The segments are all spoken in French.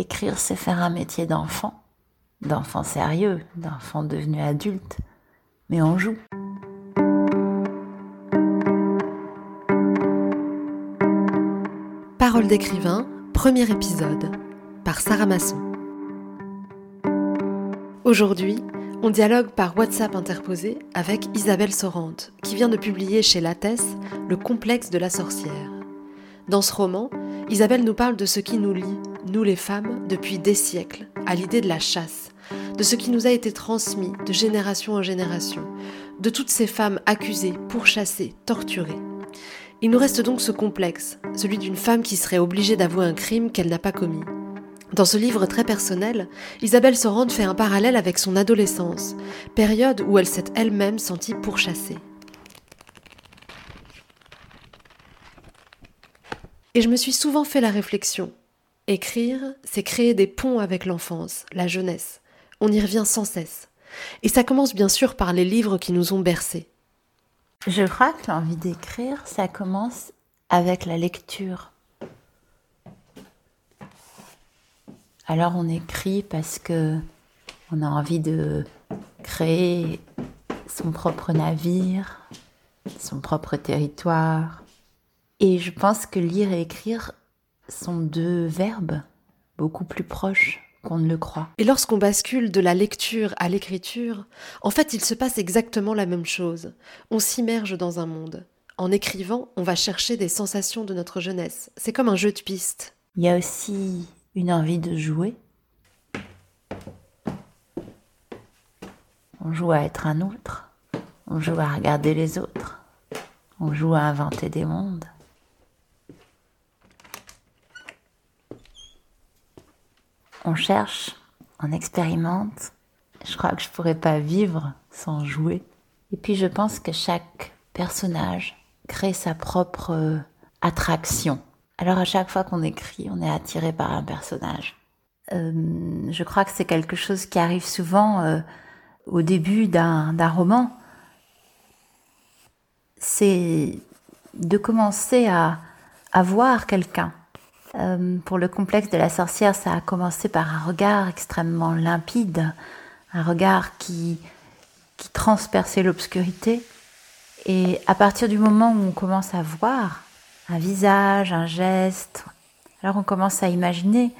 Écrire, c'est faire un métier d'enfant, d'enfant sérieux, d'enfant devenu adulte, mais on joue. Parole d'écrivain, premier épisode, par Sarah Masson. Aujourd'hui, on dialogue par WhatsApp interposé avec Isabelle Sorante, qui vient de publier chez Lattès Le complexe de la sorcière. Dans ce roman, Isabelle nous parle de ce qui nous lie, nous les femmes, depuis des siècles, à l'idée de la chasse, de ce qui nous a été transmis de génération en génération, de toutes ces femmes accusées, pourchassées, torturées. Il nous reste donc ce complexe, celui d'une femme qui serait obligée d'avouer un crime qu'elle n'a pas commis. Dans ce livre très personnel, Isabelle Sorante fait un parallèle avec son adolescence, période où elle s'est elle-même sentie pourchassée. Et je me suis souvent fait la réflexion. Écrire, c'est créer des ponts avec l'enfance, la jeunesse. On y revient sans cesse. Et ça commence bien sûr par les livres qui nous ont bercés. Je crois que l'envie d'écrire, ça commence avec la lecture. Alors on écrit parce que on a envie de créer son propre navire, son propre territoire, et je pense que lire et écrire sont deux verbes beaucoup plus proches qu'on ne le croit. Et lorsqu'on bascule de la lecture à l'écriture, en fait il se passe exactement la même chose. On s'immerge dans un monde. En écrivant, on va chercher des sensations de notre jeunesse. C'est comme un jeu de piste. Il y a aussi une envie de jouer. On joue à être un autre. On joue à regarder les autres. On joue à inventer des mondes. On cherche, on expérimente. Je crois que je pourrais pas vivre sans jouer. Et puis je pense que chaque personnage crée sa propre euh, attraction. Alors à chaque fois qu'on écrit, on est attiré par un personnage. Euh, je crois que c'est quelque chose qui arrive souvent euh, au début d'un roman. C'est de commencer à, à voir quelqu'un, euh, pour le complexe de la sorcière, ça a commencé par un regard extrêmement limpide, un regard qui, qui transperçait l'obscurité. Et à partir du moment où on commence à voir un visage, un geste, alors on commence à imaginer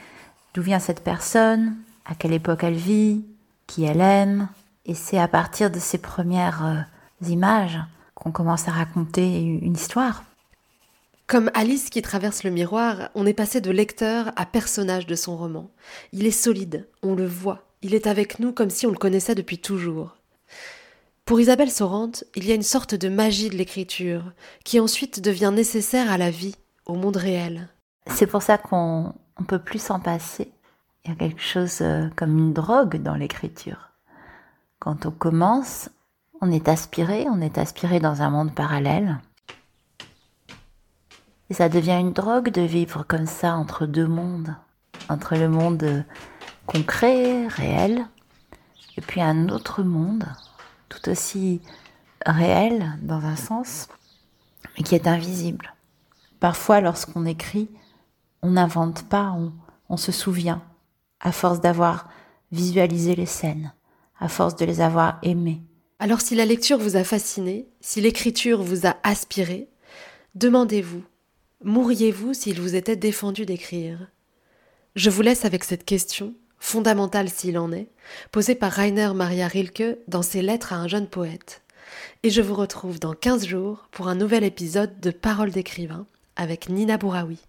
d'où vient cette personne, à quelle époque elle vit, qui elle aime. Et c'est à partir de ces premières euh, images qu'on commence à raconter une histoire. Comme Alice qui traverse le miroir, on est passé de lecteur à personnage de son roman. Il est solide, on le voit, il est avec nous comme si on le connaissait depuis toujours. Pour Isabelle Sorante, il y a une sorte de magie de l'écriture, qui ensuite devient nécessaire à la vie, au monde réel. C'est pour ça qu'on ne peut plus s'en passer. Il y a quelque chose euh, comme une drogue dans l'écriture. Quand on commence, on est aspiré, on est aspiré dans un monde parallèle. Et ça devient une drogue de vivre comme ça entre deux mondes, entre le monde concret, réel, et puis un autre monde, tout aussi réel dans un sens, mais qui est invisible. Parfois, lorsqu'on écrit, on n'invente pas, on, se souvient, à force d'avoir visualisé les scènes, à force de les avoir aimées. Alors si la lecture vous a fasciné, si l'écriture vous a aspiré, demandez-vous Mourriez-vous s'il vous était défendu d'écrire? Je vous laisse avec cette question, fondamentale s'il en est, posée par Rainer Maria Rilke dans ses lettres à un jeune poète. Et je vous retrouve dans 15 jours pour un nouvel épisode de Paroles d'écrivain avec Nina Bouraoui.